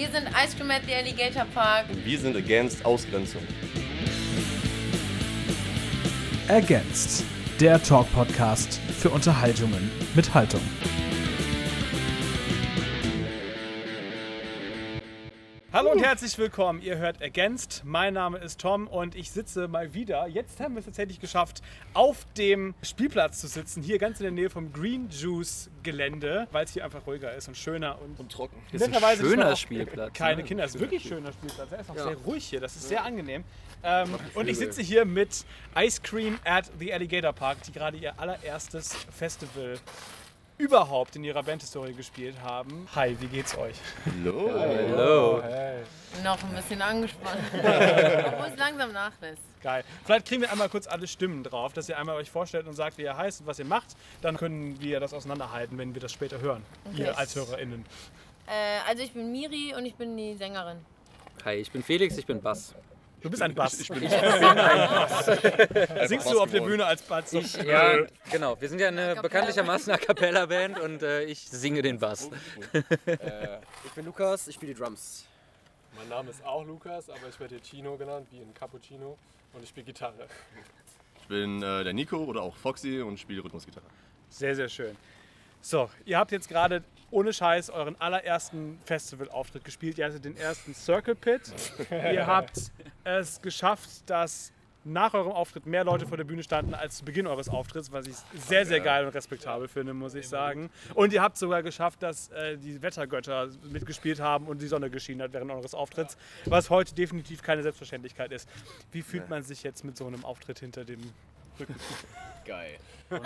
Wir sind Ice Cream at the Alligator Park. Und wir sind against Ausgrenzung. Ergänzt. Der Talk-Podcast für Unterhaltungen mit Haltung. Hallo und herzlich willkommen. Ihr hört Ergänzt. Mein Name ist Tom und ich sitze mal wieder. Jetzt haben wir es tatsächlich geschafft, auf dem Spielplatz zu sitzen. Hier ganz in der Nähe vom Green Juice Gelände, weil es hier einfach ruhiger ist und schöner und, Und trocken. Das ist ein schöner Spielplatz, Keine ne? Kinder. Es ist wirklich ein schöner Spielplatz. Er ist auch Ja. sehr ruhig hier. Das ist sehr angenehm. Ähm, und ich sitze hier mit Ice Cream at the Alligator Park, die gerade ihr allererstes Festival überhaupt in ihrer Bandhistorie gespielt haben. Hi, wie geht's euch? Hallo. Hallo. Noch ein bisschen angespannt. Obwohl es langsam nachlässt. Geil. Vielleicht kriegen wir einmal kurz alle Stimmen drauf, dass ihr einmal euch vorstellt und sagt, wie ihr heißt und was ihr macht. Dann können wir das auseinanderhalten, wenn wir das später hören. Okay. Ihr als HörerInnen. Äh, also ich bin Miri und ich bin die Sängerin. Hi, ich bin Felix, ich bin Bass. Du bist ein Bass. Ich bin nicht Singst du auf der Bühne als Bass? Ich, ja, genau. Wir sind ja eine bekanntlichermaßen A Cappella-Band und äh, ich singe den Bass. Ich bin Lukas, ich spiele die Drums. Mein Name ist auch Lukas, aber ich werde hier Chino genannt, wie in Cappuccino. Und ich spiele Gitarre. Ich bin äh, der Nico oder auch Foxy und spiele Rhythmusgitarre. Sehr, sehr schön. So, ihr habt jetzt gerade ohne Scheiß euren allerersten Festivalauftritt gespielt. Ihr hattet den ersten Circle Pit. ihr habt es geschafft, dass nach eurem Auftritt mehr Leute vor der Bühne standen als zu Beginn eures Auftritts, was ich sehr, sehr geil und respektabel finde, muss ich sagen. Und ihr habt sogar geschafft, dass äh, die Wettergötter mitgespielt haben und die Sonne geschienen hat während eures Auftritts, was heute definitiv keine Selbstverständlichkeit ist. Wie fühlt man sich jetzt mit so einem Auftritt hinter dem? Geil.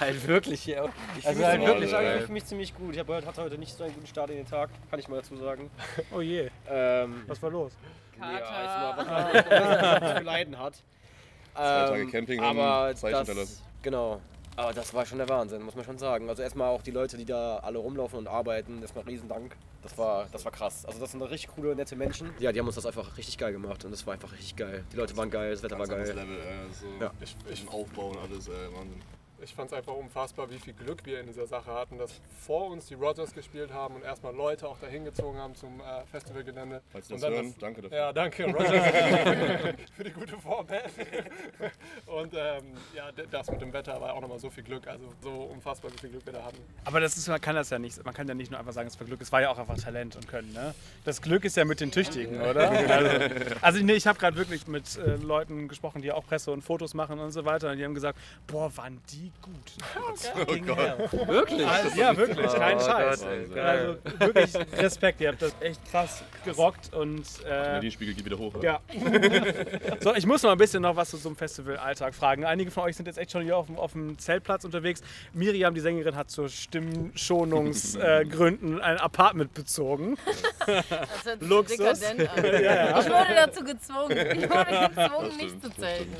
Halt wirklich, ja. Ich Also halt mich, wirklich ich ich fühle mich ziemlich gut. Ich hab, heute- hatte heute nicht so einen guten Start in den Tag, kann ich mal dazu sagen. Oh je, Ähm, was war los? ja, Kater. ist mal, was man zu leiden hat. Zwei Tage Ähm, Camping haben aber Zeichen das, hinterlassen. Genau. Aber das war schon der Wahnsinn, muss man schon sagen. Also erstmal auch die Leute, die da alle rumlaufen und arbeiten, erstmal riesen Dank. Das war, das war krass. Also das sind richtig coole, nette Menschen. Ja, die haben uns das einfach richtig geil gemacht und das war einfach richtig geil. Die Leute waren geil, das Wetter war geil. Level, äh, so Ja. Ich, ich, ich, Aufbau und alles, äh, Wahnsinn. Ich fand es einfach unfassbar, wie viel Glück wir in dieser Sache hatten, dass vor uns die Rogers gespielt haben und erstmal Leute auch dahin gezogen haben zum äh, Festivalgelände. Falls Sie Und das dann hören, danke dafür. Ja, danke, Rogers, für die gute Vorband. Und ähm, ja, das mit dem Wetter war auch nochmal so viel Glück. Also so unfassbar, wie viel Glück wir da hatten. Aber das ist, man kann das ja nicht, man kann ja nicht nur einfach sagen, es war Glück, es war ja auch einfach Talent und Können. Ne? Das Glück ist ja mit den Tüchtigen, oder? Also, also nee, ich habe gerade wirklich mit äh, Leuten gesprochen, die auch Presse und Fotos machen und so weiter und die haben gesagt, boah, waren die gut. Fucking hell. Wirklich? Also, ja, wirklich, kein Oh Scheiß. Gott, also wirklich Respekt, ihr habt das echt krass gerockt und äh, Die Spiegel geht wieder hoch. ja. so, ich muss noch ein bisschen noch was zu so einem Festivalalltag fragen. Einige von euch sind jetzt echt schon hier auf dem, auf dem Zeltplatz unterwegs. Miriam, die Sängerin, hat zu Stimmschonungsgründen ein Apartment bezogen. Das hört sich Luxus. dekadent an. Ich wurde dazu gezwungen. Ich wurde gezwungen, nicht zu zelten.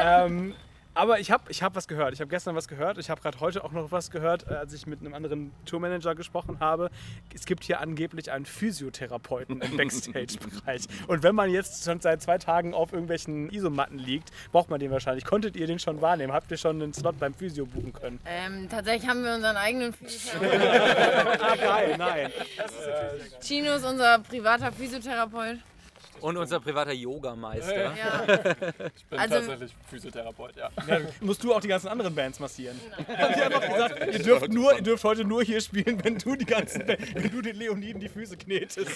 ähm, aber ich habe ich hab was gehört. Ich habe gestern was gehört. Ich habe gerade heute auch noch was gehört, äh, als ich mit einem anderen Tourmanager gesprochen habe. Es gibt hier angeblich einen Physiotherapeuten im Backstage-Bereich. Und wenn man jetzt schon seit zwei Tagen auf irgendwelchen Isomatten liegt, braucht man den wahrscheinlich. Konntet ihr den schon wahrnehmen? Habt ihr schon einen Slot beim Physio buchen können? Ähm, tatsächlich haben wir unseren eigenen Physiotherapeuten. Ah, geil, nein. Chino ist unser privater Physiotherapeut. Und unser privater Yogameister. Ja. Ich bin Also- tatsächlich Physiotherapeut, ja. Ja, musst du auch die ganzen anderen Bands massieren? Haben die einfach gesagt, ihr dürft, nur, ihr dürft heute nur hier spielen, wenn du die ganzen, Ba- wenn du den Leoniden die Füße knetest.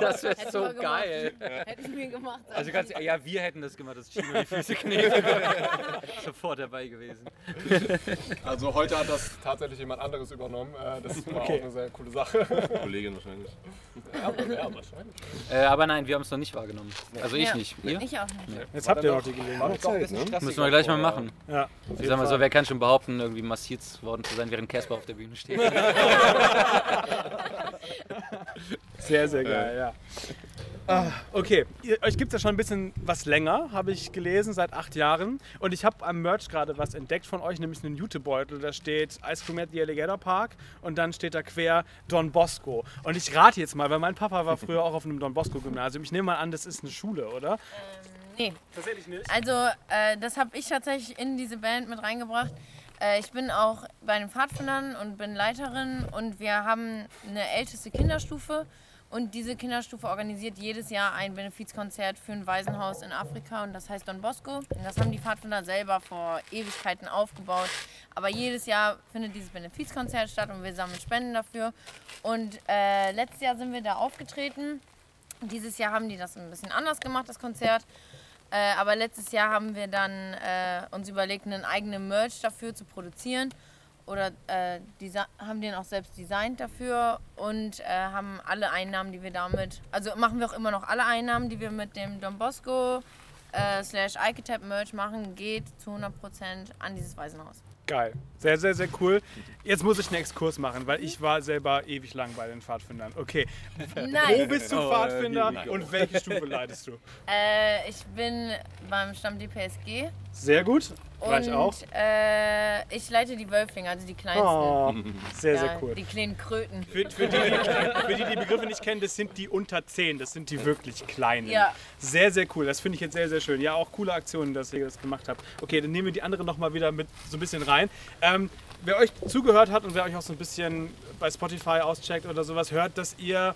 Das wäre so geil. Hätte ich mir gemacht. Also ganz, ja, wir hätten das gemacht, dass Chino die Füße knetet. Sofort dabei gewesen. Also heute hat das tatsächlich jemand anderes übernommen. Äh, Das war Okay. auch eine sehr coole Sache. Kollegin wahrscheinlich. Ja, ja wahrscheinlich. Äh, aber nein, wir haben es noch nicht wahrgenommen. Also ich Ja. nicht. Ihr? Ich auch nicht. Jetzt habt ihr noch die Gelegenheit. Ne? Müssen wir gleich mal machen. Ja. Ich sag mal so, wer kann schon behaupten, irgendwie massiert worden zu sein, während Casper auf der Bühne steht? Sehr, sehr geil, ja. Ah, okay, ihr, euch gibt es ja schon ein bisschen was länger, habe ich gelesen, seit acht Jahren. Und ich habe am Merch gerade was entdeckt von euch, nämlich einen Jutebeutel. Da steht Ice Cream at the Alligator Park und dann steht da quer Don Bosco. Und ich rate jetzt mal, weil mein Papa war früher auch auf einem Don Bosco Gymnasium. Ich nehme mal an, das ist eine Schule, oder? Nee. Tatsächlich nicht. Also, äh, das habe ich tatsächlich in diese Band mit reingebracht, Äh, ich bin auch bei den Pfadfindern und bin Leiterin und wir haben eine älteste Kinderstufe. Und diese Kinderstufe organisiert jedes Jahr ein Benefizkonzert für ein Waisenhaus in Afrika und das heißt Don Bosco. Und das haben die Pfadfinder selber vor Ewigkeiten aufgebaut. Aber jedes Jahr findet dieses Benefizkonzert statt und wir sammeln Spenden dafür. Und äh, letztes Jahr sind wir da aufgetreten. Dieses Jahr haben die das ein bisschen anders gemacht, das Konzert. Äh, aber letztes Jahr haben wir dann äh, uns überlegt, einen eigenen Merch dafür zu produzieren. Oder äh, haben den auch selbst designt dafür und äh, haben alle Einnahmen, die wir damit, also machen wir auch immer noch alle Einnahmen, die wir mit dem Don Bosco äh, slash Architect Merch machen, geht zu 100% an dieses Waisenhaus. Geil. Sehr, sehr, sehr cool. Jetzt muss ich einen Exkurs machen, weil ich war selber ewig lang bei den Pfadfindern. Okay, wo Nein, bist du Oh, Pfadfinder Nico. und welche Stufe leitest du? äh, ich bin beim Stamm DPSG Sehr gut. War ich und auch. Äh, ich leite die Wölflinge, also die kleinsten. Oh, sehr, ja, sehr cool. Die kleinen Kröten. Für, für, die, für die, die Begriffe nicht kennen, das sind die unter 10, das sind die wirklich kleinen. Ja. Sehr, sehr cool. Das finde ich jetzt sehr, sehr schön. Ja, auch coole Aktionen, dass ihr das gemacht habt. Okay, dann nehmen wir die anderen nochmal wieder mit so ein bisschen rein. Ähm, wer euch zugehört hat und wer euch auch so ein bisschen bei Spotify auscheckt oder sowas, hört, dass ihr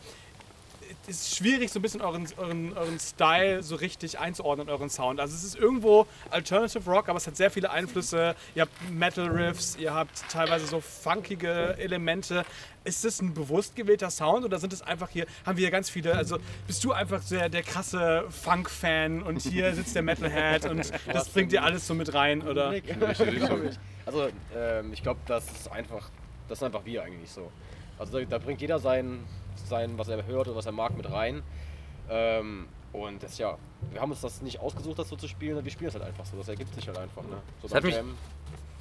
ist schwierig, so ein bisschen euren, euren, euren Style so richtig einzuordnen, euren Sound. Also es ist irgendwo Alternative Rock, aber es hat sehr viele Einflüsse. Ihr habt Metal Riffs, ihr habt teilweise so funkige Elemente. Ist das ein bewusst gewählter Sound oder sind es einfach hier, haben wir hier ganz viele, also bist du einfach der, der krasse Funk-Fan und hier sitzt der Metalhead und das bringt dir alles so mit rein, oder? Also ähm, ich glaube, das ist einfach, das sind einfach wir eigentlich so. Also da, da bringt jeder sein, sein, was er hört und was er mag, mit rein. Ähm, und das ja, wir haben uns das nicht ausgesucht, das so zu spielen, wir spielen es halt einfach so. Das ergibt sich halt einfach. Ne? So Das hat mich- Jam.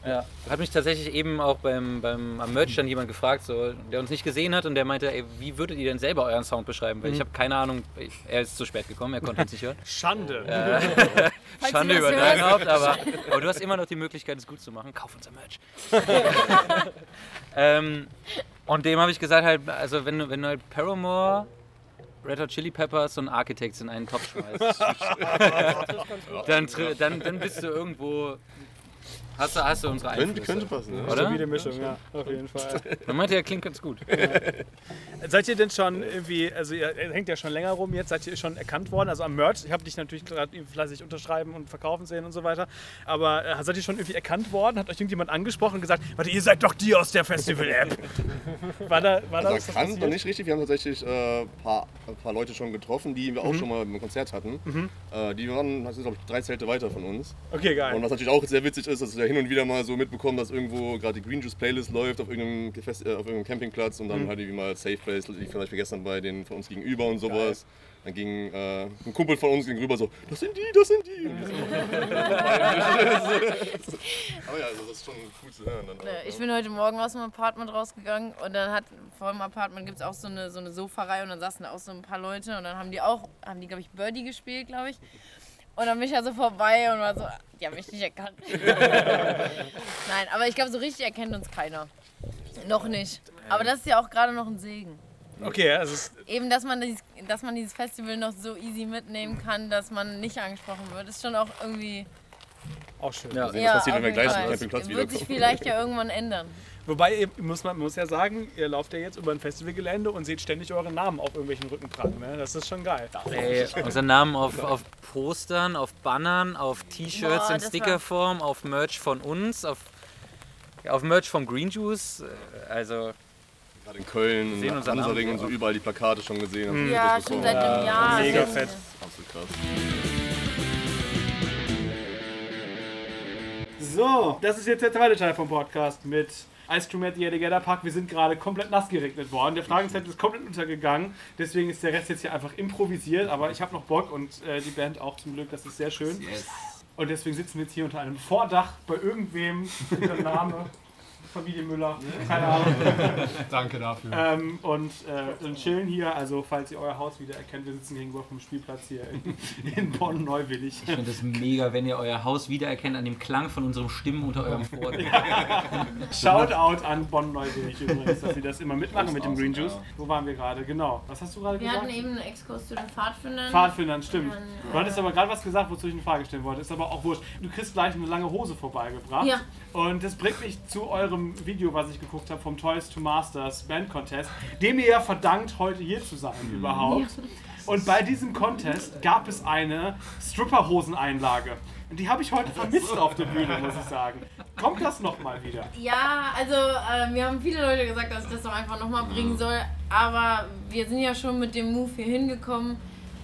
Ja. Hat mich tatsächlich eben auch beim, beim am Merch dann jemand gefragt, so, der uns nicht gesehen hat und der meinte, ey, wie würdet ihr denn selber euren Sound beschreiben? Weil ich habe keine Ahnung, ich, er ist zu spät gekommen, er konnte uns nicht hören. Schande. Falls Schande über dein. Haupt, aber, aber du hast immer noch die Möglichkeit, es gut zu machen. Kauf unser Merch. ähm, und dem habe ich gesagt, halt, also wenn, du- wenn du halt Paramore, Red Hot Chili Peppers und Architects in einen Topf schmeißt, dann, tri- dann, dann bist du irgendwo, hast du, hast du unsere Könnte, Einflüsse. könnte passen, ne? Oder? Stabile Mischung, ja, auf jeden Fall. Man meinte, er klingt ganz gut. Seid ihr denn schon irgendwie, also ihr ihr hängt ja schon länger rum jetzt, seid ihr schon erkannt worden? Also am Merch, ich habe dich natürlich gerade fleißig unterschreiben und verkaufen sehen und so weiter, aber äh, seid ihr schon irgendwie erkannt worden? Hat euch irgendjemand angesprochen und gesagt, warte, ihr seid doch die aus der Festival-App? War da, war da Also was noch nicht richtig. Wir haben tatsächlich äh, ein paar, ein paar Leute schon getroffen, die wir auch Mhm. schon mal im Konzert hatten. Äh, die waren, glaube ich drei Zelte weiter von uns. Okay, geil. Und was natürlich auch sehr witzig ist, dass wir hin und wieder mal so mitbekommen, dass irgendwo gerade die Green Juice Playlist läuft auf irgendeinem, Gefäß- äh, auf irgendeinem Campingplatz und dann halt irgendwie mal Safe Place, lief zum Beispiel gestern bei den von uns gegenüber und sowas. Dann ging äh, ein Kumpel von uns gegenüber so, das sind die, das sind die. Aber ja, also das ist schon cool zu hören. Dann auch? Ich bin heute Morgen aus dem Apartment rausgegangen und dann hat vor dem Apartment gibt es auch so eine, so eine Sofareihe und dann saßen da auch so ein paar Leute und dann haben die auch, haben die glaube ich Birdie gespielt, glaube ich. Und dann bin ich ja so vorbei und war so, die haben mich nicht erkannt. Nein, aber ich glaube, so richtig erkennt uns keiner. Noch nicht. Aber das ist ja auch gerade noch ein Segen. Okay, also Eben, dass man, dieses, dass man dieses Festival noch so easy mitnehmen kann, dass man nicht angesprochen wird, ist schon auch irgendwie. auch schön. Ja. sehen, was passiert, wenn wir gleich zum Campingplatz Wird sich vielleicht ja irgendwann ändern. Wobei, muss man muss ja sagen, ihr lauft ja jetzt über ein Festivalgelände und seht ständig euren Namen auf irgendwelchen Rückentragen. Ne? Das ist schon geil. Ey, unseren Namen auf, auf Postern, auf Bannern, auf T-Shirts in Stickerform, auf Merch von uns, auf, ja, auf Merch vom Green Juice. äh, Also, Gerade in Köln, in Hansaring und so überall die Plakate schon gesehen. haben Ja, Fotos schon seit einem Jahr. Mega Also, fett. Absolut krass. So, das ist jetzt der zweite Teil vom Podcast mit Ice Cream at the Alligator Park. Wir sind gerade komplett nass geregnet worden. Der Fragenzettel ist komplett untergegangen. Deswegen ist der Rest jetzt hier einfach improvisiert. Aber ich habe noch Bock und äh, die Band auch zum Glück. Das ist sehr schön. Und deswegen sitzen wir jetzt hier unter einem Vordach bei irgendwem mit dem Name. Familie Müller, keine Ahnung. Danke dafür. Ähm, und, äh, und chillen hier. Also, falls ihr euer Haus wieder erkennt, wir sitzen gegenüber vom Spielplatz hier in, in Bonn-Neuwillig. Ich finde es mega, wenn ihr euer Haus wiedererkennt an dem Klang von unseren Stimmen unter eurem Vordach. Shoutout an Bonn-Neuwillig übrigens, dass sie das immer mitmachen mit dem Green Juice. Wo waren wir gerade? Genau. Was hast du gerade Wir gesagt? hatten eben einen Exkurs zu den Pfadfindern. Pfadfindern, stimmt. Dann, Du hattest aber gerade was gesagt, wozu ich eine Frage stellen wollte. Ist aber auch wurscht. Du kriegst gleich eine lange Hose vorbeigebracht. Ja. Und das bringt mich zu eurem Video, was ich geguckt habe vom Toys to Masters Band Contest, dem ihr ja verdankt, heute hier zu sein überhaupt. Und bei diesem Contest gab es eine Stripperhoseneinlage. Und die habe ich heute vermisst auf der Bühne, muss ich sagen. Kommt das nochmal wieder? Ja, also äh, mir haben viele Leute gesagt, dass ich das doch einfach nochmal bringen soll. Aber wir sind ja schon mit dem Move hier hingekommen.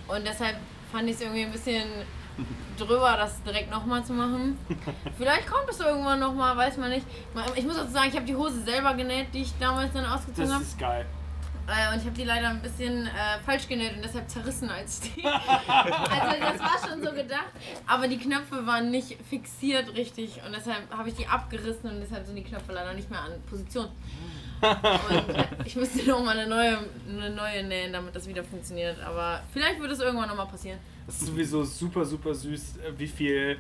Und deshalb fand ich es irgendwie ein bisschen drüber, das direkt nochmal zu machen. Vielleicht kommt es irgendwann nochmal, weiß man nicht. Ich muss dazu sagen, ich habe die Hose selber genäht, die ich damals dann ausgezogen Das habe. ist geil. Äh, und ich habe die leider ein bisschen äh, falsch genäht und deshalb zerrissen als die. also das war schon so gedacht, aber die Knöpfe waren nicht fixiert richtig und deshalb habe ich die abgerissen und deshalb sind die Knöpfe leider nicht mehr an Position. Und ich müsste noch mal eine neue, eine neue nähen, damit das wieder funktioniert. Aber vielleicht wird es irgendwann noch mal passieren. Das ist sowieso super, super süß, äh, wie viel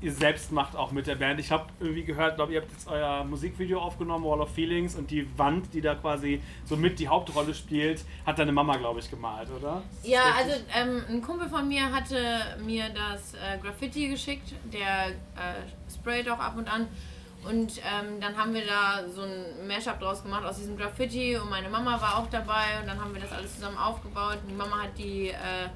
ihr selbst macht auch mit der Band. Ich habe irgendwie gehört, glaube ihr habt jetzt euer Musikvideo aufgenommen, Wall of Feelings, und die Wand, die da quasi so mit die Hauptrolle spielt, hat deine Mama, glaube ich, gemalt, oder? Ja, also ähm, ein Kumpel von mir hatte mir das äh, Graffiti geschickt, der äh, sprayt auch ab und an. Und ähm, dann haben wir da so ein Mashup draus gemacht aus diesem Graffiti und meine Mama war auch dabei und dann haben wir das alles zusammen aufgebaut. Die Mama hat die, äh,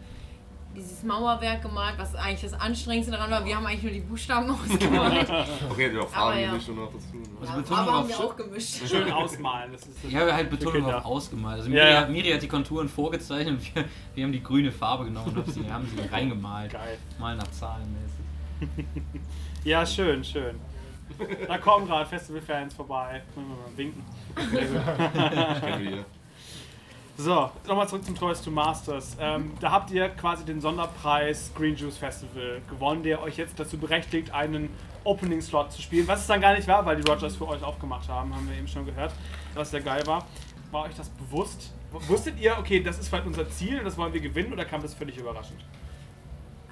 dieses Mauerwerk gemalt, was eigentlich das Anstrengendste daran war. Wir haben eigentlich nur die Buchstaben ausgemalt. Okay, die auch Farben ja. gemischt und noch dazu. Ne? Also Ja, Betonung haben wir auch gemischt. Schön ausmalen. Das ist das Ich habe halt Betonung auf ausgemalt. Also Ja, Miri, ja. Miri hat die Konturen vorgezeichnet und wir, wir haben die grüne Farbe genommen und haben sie, haben sie reingemalt. Geil. Mal nach Zahlen mäßig. Ja, schön, schön. Da kommen gerade Festivalfans vorbei. Müssen wir mal winken. So, nochmal zurück zum Toys to Masters. Ähm, da habt ihr quasi den Sonderpreis Green Juice Festival gewonnen, der euch jetzt dazu berechtigt, einen Opening Slot zu spielen. Was es dann gar nicht war, weil die Rogers für euch aufgemacht haben, haben wir eben schon gehört, was sehr geil war. War euch das bewusst? Wusstet ihr, okay, das ist vielleicht unser Ziel und das wollen wir gewinnen oder kam das völlig überraschend?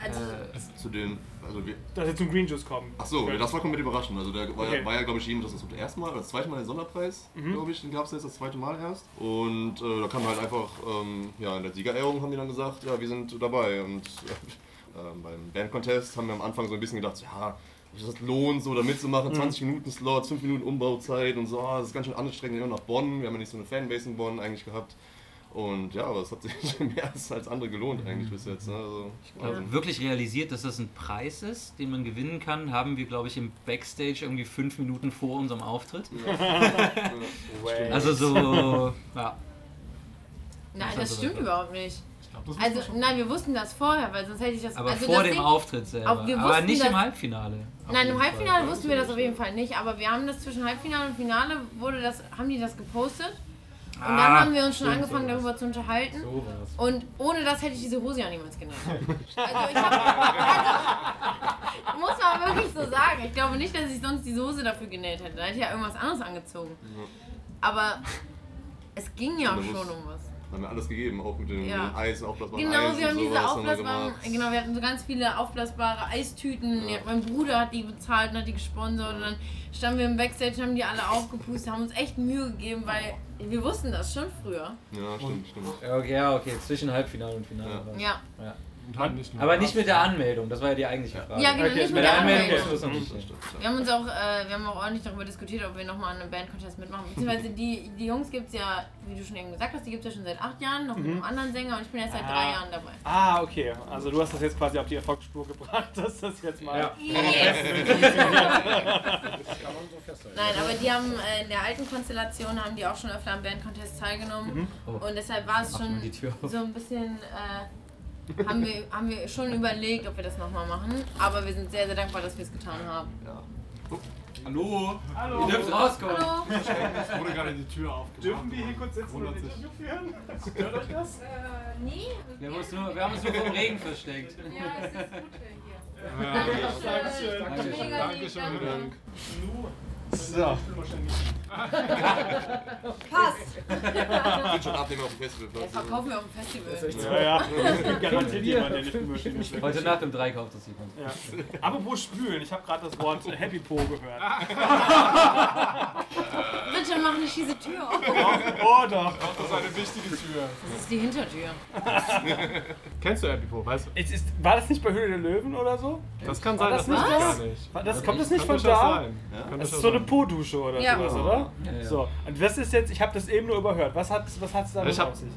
Also, Äh, Zu den, also wir, Dass ihr zum Green Juice kommen. ach so, das war komplett überraschend. Also da war, Okay. ja, war ja, glaube ich, eben das, das erste Mal oder das zweite Mal der Sonderpreis, Mhm. glaube ich, den gab es jetzt das zweite Mal erst. Und äh, da kam halt einfach, ähm, ja, in der Siegerehrung haben die dann gesagt, ja, wir sind dabei. Und äh, beim Band-Contest haben wir am Anfang so ein bisschen gedacht, ja, das lohnt, so da mitzumachen, 20 Minuten Slots, 5 Minuten Umbauzeit und so, ah, das ist ganz schön anstrengend, immer nach Bonn. Wir haben ja nicht so eine Fanbase in Bonn eigentlich gehabt. Und ja, aber es hat sich mehr als als andere gelohnt eigentlich bis jetzt. Ne? Also, Wahnsinn. Wirklich realisiert, dass das ein Preis ist, den man gewinnen kann, haben wir, glaube ich, im Backstage irgendwie fünf Minuten vor unserem Auftritt. Also so, ja. nein, Das das stimmt also- überhaupt nicht. Ich glaube, das Also, nein, wir wussten das vorher, weil sonst hätte ich das. Aber also vor das dem Ding, Auftritt selber. Aber wir Aber nicht im dass- Halbfinale. Nein, im Fall. Halbfinale wussten wir das auf jeden Fall nicht, aber wir haben das zwischen Halbfinale und Finale wurde das, haben die das gepostet. Und dann Ah, haben wir uns schon angefangen sowas. darüber zu unterhalten. So. Und ohne das hätte ich diese Hose ja niemals genäht. Also ich hab, also, muss man wirklich so sagen. Ich glaube nicht, dass ich sonst diese Hose dafür genäht hätte. Da hätte ich ja irgendwas anderes angezogen. Aber es ging ja schon um was. haben wir alles gegeben, auch mit dem Ja. Eis, aufblasbaren Genau, Eis wir haben diese sowas haben wir aufblasbaren, genau, wir hatten so ganz viele aufblasbare Eistüten. Ja. Mein Bruder hat die bezahlt und hat die gesponsert und dann standen wir im Backstage, haben die alle aufgepustet, haben uns echt Mühe gegeben, weil wir wussten das schon früher. Ja, stimmt, stimmt. Ja, okay, okay, zwischen Halbfinale und Finale. Ja. Ja. Ja. Und halt nicht nur Aber nicht mit der Anmeldung, das war ja die eigentliche Frage. Ja, genau, Okay, nicht mit der Anmeldung Anmeldung. stimmt, Wir haben uns auch, äh, wir haben auch ordentlich darüber diskutiert, ob wir nochmal an einem Bandcontest mitmachen. Beziehungsweise die, die Jungs gibt es ja, wie du schon eben gesagt hast, die gibt es ja schon seit acht Jahren, noch mit einem anderen Sänger und ich bin erst seit Ah. drei Jahren dabei. Ah, okay. Also du hast das jetzt quasi auf die Erfolgsspur gebracht, dass das jetzt mal... Ja. Festhalten. Nein, aber die haben äh, in der alten Konstellation haben die auch schon öfter am Bandcontest teilgenommen Oh. und deshalb war es schon so ein bisschen, äh, haben, wir, haben wir schon überlegt, ob wir das nochmal machen, aber wir sind sehr, sehr dankbar, dass wir es getan haben. Ja. Hallo? Hallo. Ihr dürft rauskommen. Hallo! Es wurde gerade die Tür aufgemacht. Dürfen wir hier kurz sitzen und ein. Interview führen? Stört euch das? Äh, nee. Wir haben, uns nur, wir haben uns nur vom Regen versteckt. Ja, es ist gut hier. Ja, Dankeschön. Dankeschön. Dankeschön. danke. Dank. Nu, So. Passt! Ich will schon abnehmen auf dem Festival. Das verkaufen wir auf dem Festival. Ja, ja. Es gibt garantiert jemand, der eine Spülmaschine schlägt. Heute Nacht um drei kauft das jemand. Ja. Apropos Spülen, ich habe gerade das Wort Happy Po gehört. Bitte mach nicht diese Tür auf. Oh doch. Das ist eine wichtige Tür. Das ist die Hintertür. Kennst du Epipo, weißt du? Es ist, war das nicht bei Höhle der Löwen oder so? Das kann sein, das das, nicht gar nicht. War Das, kommt das nicht Kann von durchaus da? sein. Kann Das ist durchaus so eine sein. Po-Dusche oder Ja. sowas, oder? Ja, ja. So, und was ist jetzt, ich habe das eben nur überhört. Was hat es was hat's damit Ich hab- auf sich?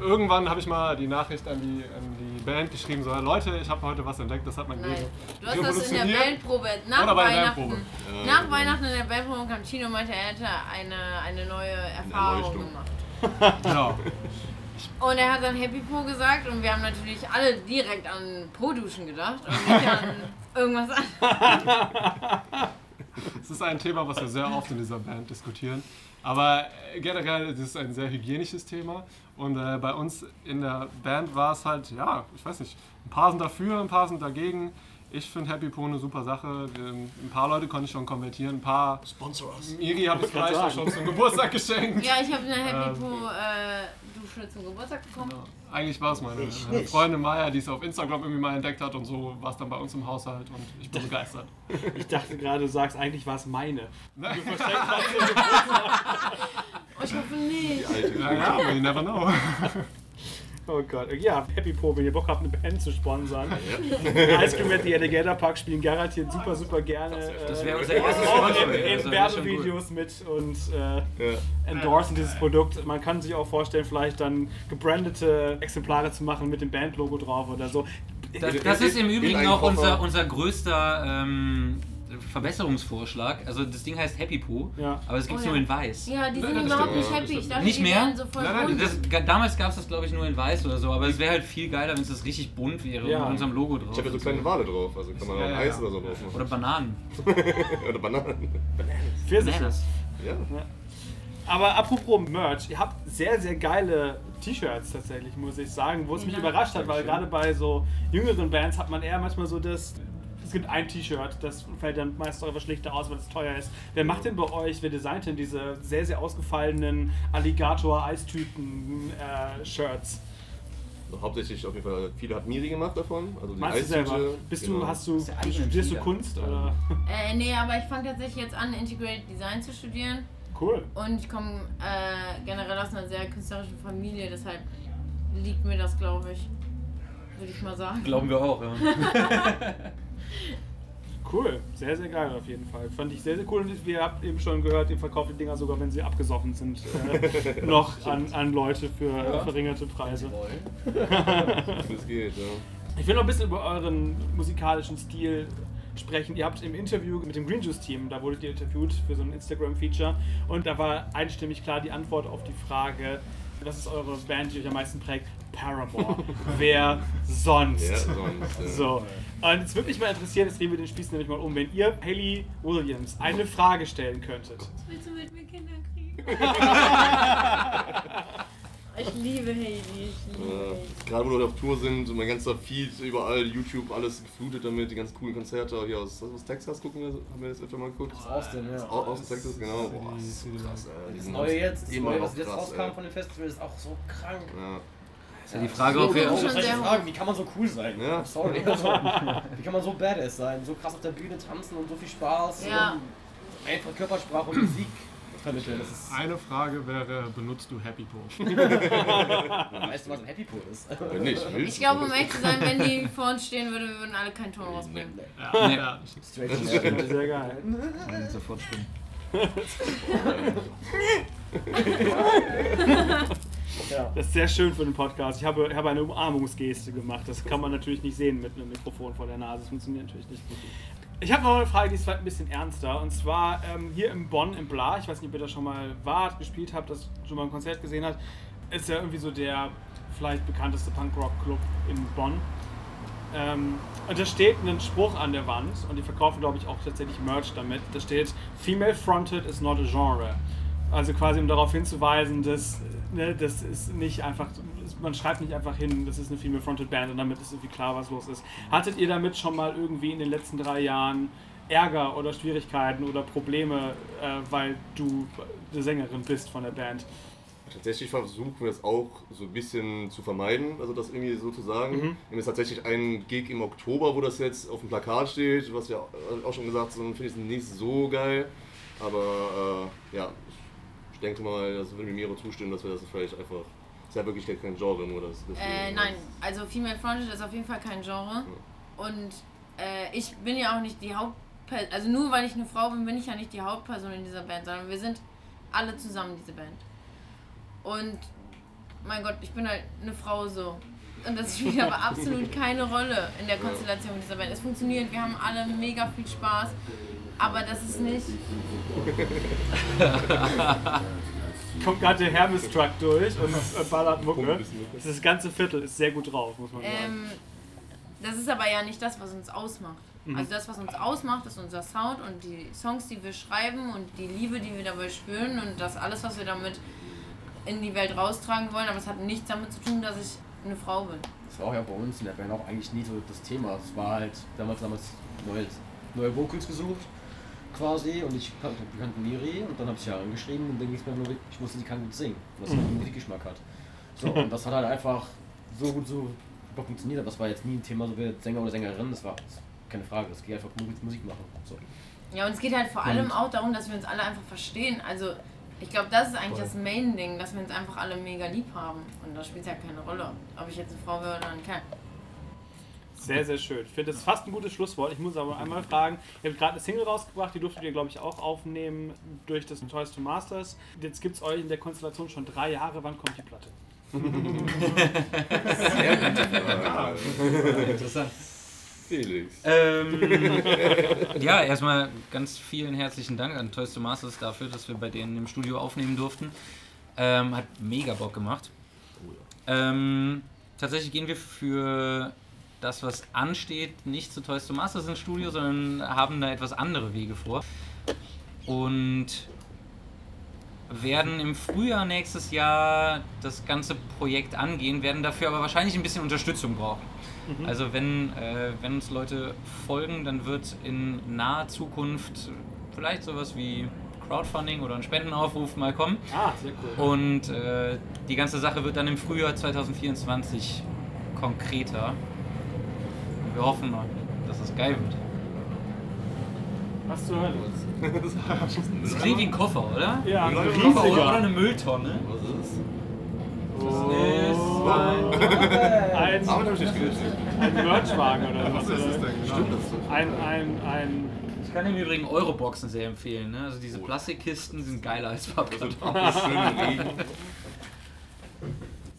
Irgendwann habe ich mal die Nachricht an die, an die Band geschrieben, so Leute, ich habe heute was entdeckt, das hat mein Nein. Leben. Du hast das in der. Bandprobe. Nach Oder bei der Weihnachten. Bandprobe. Nach Weihnachten in der Bandprobe kam Tino und meinte, er hätte eine, eine neue Erfahrung gemacht. Genau. Und er hat dann Happy Po gesagt und wir haben natürlich alle direkt an Po-Duschen gedacht und nicht an irgendwas anderes. Es ist ein Thema, was wir sehr oft in dieser Band diskutieren. Aber äh, generell ist es ein sehr hygienisches Thema. Und äh, bei uns in der Band war es halt, ja, ich weiß nicht, ein paar sind dafür, ein paar sind dagegen. Ich finde Happy Po eine super Sache. Wir- Ein paar Leute konnte ich schon konvertieren. Ein paar. Sponsor us. Miri habe ich vielleicht sagen. auch schon zum Geburtstag geschenkt. Ja, ich habe eine Happy Ähm. Po-Dusche zum Geburtstag bekommen. Eigentlich war es meine, meine Freundin Maya, die es auf Instagram irgendwie mal entdeckt hat und so war es dann bei uns im Haushalt und ich bin begeistert. Ich dachte gerade, du sagst, eigentlich war es meine. Oh, ich hoffe nicht. Alte. Ja, ja, aber you never know. Oh Gott. Ja, Happy Po, wenn ihr Bock habt, eine Band zu sponsern. Ice Cream at the Alligator Park spielen garantiert super, super gerne. Das äh, wäre unser erstes auch in, in. Werbevideos mit und äh, Ja. endorsen dieses Produkt. Man kann sich auch vorstellen, vielleicht dann gebrandete Exemplare zu machen mit dem Bandlogo drauf oder so. Das, das ist im Übrigen auch unser, unser größter ähm, Verbesserungsvorschlag. Also das Ding heißt Happy Po, Ja. aber es gibt es Oh nur ja. in weiß. Ja, die sind das überhaupt stimmt. nicht happy. Ich dachte, Nicht mehr? so voll Nein, nein. Das, damals gab es das glaube ich nur in weiß oder so, aber es wäre halt viel geiler, wenn es das richtig bunt wäre Ja. mit unserem Logo drauf. Ich habe ja so kleine Wale drauf, also kann man Ja, auch ja, Eis ja. oder so drauf machen. Oder Bananen. Oder Bananen. Pfirsiche. Bananas. Ja. Aber apropos Merch, ihr habt sehr, sehr geile T-Shirts tatsächlich, muss ich sagen, wo es mich Ja. überrascht hat, weil gerade bei so jüngeren Bands hat man eher manchmal so das. Es gibt ein T-Shirt, das fällt dann meist etwas schlichter aus, weil es teuer ist. Wer macht denn bei euch, wer designt denn diese sehr, sehr ausgefallenen Alligator-Eistüten-Shirts? Also hauptsächlich auf jeden Fall, viele hat Miri gemacht davon. Also die Meinst du selber? Bist genau. du, hast du, ja studierst du. Kunst oder? Äh, nee, aber ich fange tatsächlich jetzt an, Integrated Design zu studieren. Cool. Und ich komme äh, generell aus einer sehr künstlerischen Familie, deshalb liegt mir das, glaube ich. Würde ich mal sagen. Glauben wir auch, ja. Cool, sehr, sehr geil auf jeden Fall. Fand ich sehr, sehr cool. Und ihr habt eben schon gehört, ihr verkauft die Dinger sogar, wenn sie abgesoffen sind, äh, noch an, an Leute für äh, verringerte Preise. Das geht, ja. Ich will noch ein bisschen über euren musikalischen Stil sprechen. Ihr habt im Interview mit dem Green Juice Team, da wurdet ihr interviewt für so ein Instagram-Feature und da war einstimmig klar die Antwort auf die Frage, was ist eure Band, die euch am meisten prägt? Paramore. Wer sonst? Ja, sonst. Ja. So. Und jetzt würde mich mal interessieren, jetzt drehen wir den Spieß nämlich mal um, wenn ihr Haley Williams eine Frage stellen könntet. Willst du mit mir Kinder kriegen? ich liebe Hailey, ich liebe Ja, Hailey. Gerade wo wir auf Tour sind und mein ganzer Feed, überall YouTube, alles geflutet damit, die ganz coolen Konzerte hier aus, aus Texas gucken wir, haben wir das öfter mal geguckt. Austin, ja. Aus, aus Texas, genau. Boah, das ist so krass, ey. Die Das neue jetzt, das neue, was jetzt rauskam ey. von dem Festival, ist auch so krank. Ja. Ist ja die Frage, ob wir. Fragen, wie kann man so cool sein? Ja. Sorry. Also, wie kann man so badass sein? So krass auf der Bühne tanzen und so viel Spaß. Ja. Und einfach Körpersprache und Musik vermitteln. Das ist, Eine Frage wäre, benutzt du Happy Po? weißt du, was ein Happy Pool ist? Wenn nicht, willst Ich glaube, um ehrlich zu sein, wenn die vor uns stehen würde, wir würden alle keinen Ton rausbringen. Ja, Nee. ja. Straight Das to stimmt. Sehr geil. Sofort stimmen. Ja. Das ist sehr schön für den Podcast. Ich habe, ich habe eine Umarmungsgeste gemacht. Das kann man natürlich nicht sehen mit einem Mikrofon vor der Nase. Das funktioniert natürlich nicht. Ich habe noch eine Frage, die ist vielleicht ein bisschen ernster. Und zwar ähm, hier in Bonn im Bla, ich weiß nicht, ob ihr da schon mal wart, gespielt habt, das schon mal ein Konzert gesehen habt, ist ja irgendwie so der vielleicht bekannteste Punkrock-Club in Bonn. Ähm, und da steht ein Spruch an der Wand und die verkaufen, glaube ich, auch tatsächlich Merch damit. Da steht: Female fronted is not a genre. Also quasi, um darauf hinzuweisen, dass ne, das ist nicht einfach, man schreibt nicht einfach hin, das ist eine Female fronted Band und damit ist irgendwie klar, was los ist. Hattet ihr damit schon mal irgendwie in den letzten drei Jahren Ärger oder Schwierigkeiten oder Probleme, äh, weil du eine Sängerin bist von der Band? Tatsächlich versuchen wir das auch so ein bisschen zu vermeiden, also das irgendwie so zu sagen. Mhm. Haben jetzt tatsächlich einen Gig im Oktober, wo das jetzt auf dem Plakat steht, was ja auch schon gesagt, so finde ich es nicht so geil. Aber äh, ja, denke mal, das würde mir zustimmen, dass wir das vielleicht einfach. Ist ja wirklich kein Genre, nur das. Äh, nein, also Female Fronted ist auf jeden Fall kein Genre. Und äh, ich bin ja auch nicht die Hauptperson. Also nur weil ich eine Frau bin, bin ich ja nicht die Hauptperson in dieser Band, sondern wir sind alle zusammen diese Band. Und mein Gott, ich bin halt eine Frau so. Und das spielt aber absolut keine Rolle in der Konstellation dieser Band. Es funktioniert, wir haben alle mega viel Spaß. Aber das ist nicht. Kommt gerade der Hermes-Truck durch und ballert Mucke. Das ganze Viertel ist sehr gut drauf, muss man sagen. Ähm, das ist aber ja nicht das, was uns ausmacht. Also das, was uns ausmacht, ist unser Sound und die Songs, die wir schreiben und die Liebe, die wir dabei spüren und das alles, was wir damit in die Welt raustragen wollen. Aber es hat nichts damit zu tun, dass ich eine Frau bin. Das war auch ja bei uns in der Band auch eigentlich nie so das Thema. Es war halt damals, damals neue, neue Vocals gesucht quasi und ich kannte, wir kannten Miri und dann habe ich ja angeschrieben und dann ging es mir nur, ich wusste, die kann gut singen und dass sie einen Musikgeschmack hat. So, und das hat halt einfach so gut so funktioniert. Das war jetzt nie ein Thema, so wie Sänger oder Sängerin, das war keine Frage, das geht einfach Musik, Musik machen. So. Ja, und es geht halt vor allem auch darum, dass wir uns alle einfach verstehen. Also ich glaube, das ist eigentlich das Main-Ding, dass wir uns einfach alle mega lieb haben. Und da spielt es ja keine Rolle, ob ich jetzt eine Frau wäre oder ein Kerl. Sehr, sehr schön. Ich finde, das ist fast ein gutes Schlusswort. Ich muss aber einmal fragen, ihr habt gerade eine Single rausgebracht, die durftet ihr, glaube ich, auch aufnehmen durch das Toys to Masters. Jetzt gibt es euch in der Konstellation schon drei Jahre. Wann kommt die Platte? Interessant. Felix. Ähm, ja, erstmal ganz vielen herzlichen Dank an Toys to Masters dafür, dass wir bei denen im Studio aufnehmen durften. Ähm, hat mega Bock gemacht. Ähm, tatsächlich gehen wir für das, was ansteht, nicht zu Toys to Masters ins Studio, sondern haben da etwas andere Wege vor. Und werden im Frühjahr nächstes Jahr das ganze Projekt angehen, werden dafür aber wahrscheinlich ein bisschen Unterstützung brauchen. Also wenn, äh, wenn uns Leute folgen, dann wird in naher Zukunft vielleicht sowas wie Crowdfunding oder ein Spendenaufruf mal kommen. Ah, sehr cool. Und äh, die ganze Sache wird dann im Frühjahr 2024 konkreter. Wir hoffen, dass es geil wird. Was zu hören? Das klingt wie ein Koffer, oder? Ja, ein Ein Koffer oder, oder eine Mülltonne. Was ist es? Oh. Ein, Aber hab ich nicht gerechnet. ein Merchwagen oder was? Was ist oder? denn? Stimmt das? Ein, ein, ein. Ich kann im Übrigen Euroboxen sehr empfehlen. Ne? Also diese Plastikkisten sind geiler als Pappkarton.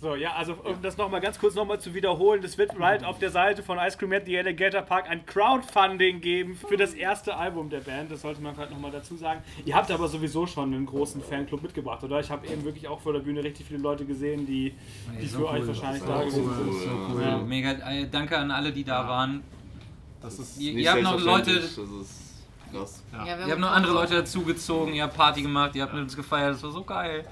So, ja, also um das nochmal ganz kurz nochmal zu wiederholen, es wird bald auf der Seite von Ice Cream at the Alligator Park ein Crowdfunding geben für das erste Album der Band. Das sollte man vielleicht nochmal dazu sagen. Ihr habt aber sowieso schon einen großen Fanclub mitgebracht, oder? Ich habe eben wirklich auch vor der Bühne richtig viele Leute gesehen, die, die so für cool. euch wahrscheinlich da gewesen cool, sind. ja. Cool. Ja. Mega, äh, danke an alle, die da waren. Das ist Ihr, Nicht ihr habt noch Leute, selbstverständlich, Das ist krass. Ja, wir ihr haben habt noch andere Leute dazugezogen, ihr habt Party gemacht, ihr habt mit uns gefeiert, das war so geil.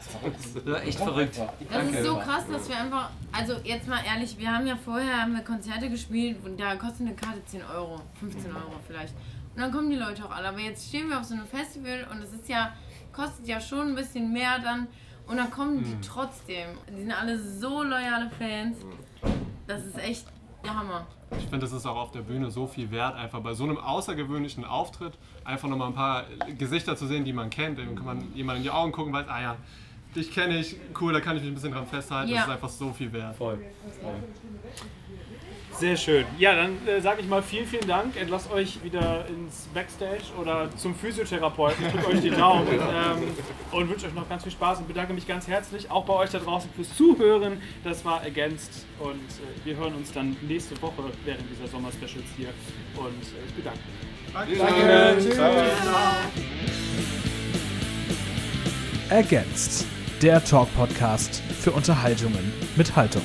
Das war echt verrückt. Das ist so krass, dass wir einfach, also jetzt mal ehrlich, wir haben ja vorher haben wir Konzerte gespielt und da kostet eine Karte 10 Euro, 15 Euro vielleicht. Und dann kommen die Leute auch alle. Aber jetzt stehen wir auf so einem Festival und es ist ja, kostet ja schon ein bisschen mehr dann. Und dann kommen die trotzdem. Die sind alle so loyale Fans. Das ist echt der Hammer. Ich finde, es ist auch auf der Bühne so viel wert, einfach bei so einem außergewöhnlichen Auftritt einfach nochmal ein paar Gesichter zu sehen, die man kennt. Dann kann man jemand in die Augen gucken und weiß, ah ja, dich kenne ich, cool, da kann ich mich ein bisschen dran festhalten. Ja. Das ist einfach so viel wert. Voll. Sehr schön. Ja, dann äh, sage ich mal vielen, vielen Dank. Entlasst euch wieder ins Backstage oder zum Physiotherapeuten. Ich drücke euch die Daumen ähm, und wünsche euch noch ganz viel Spaß und bedanke mich ganz herzlich auch bei euch da draußen fürs Zuhören. Das war Against und äh, wir hören uns dann nächste Woche während dieser Sommer-Specials hier und äh, ich bedanke mich. Ergänzt. Der Talk-Podcast für Unterhaltungen mit Haltung.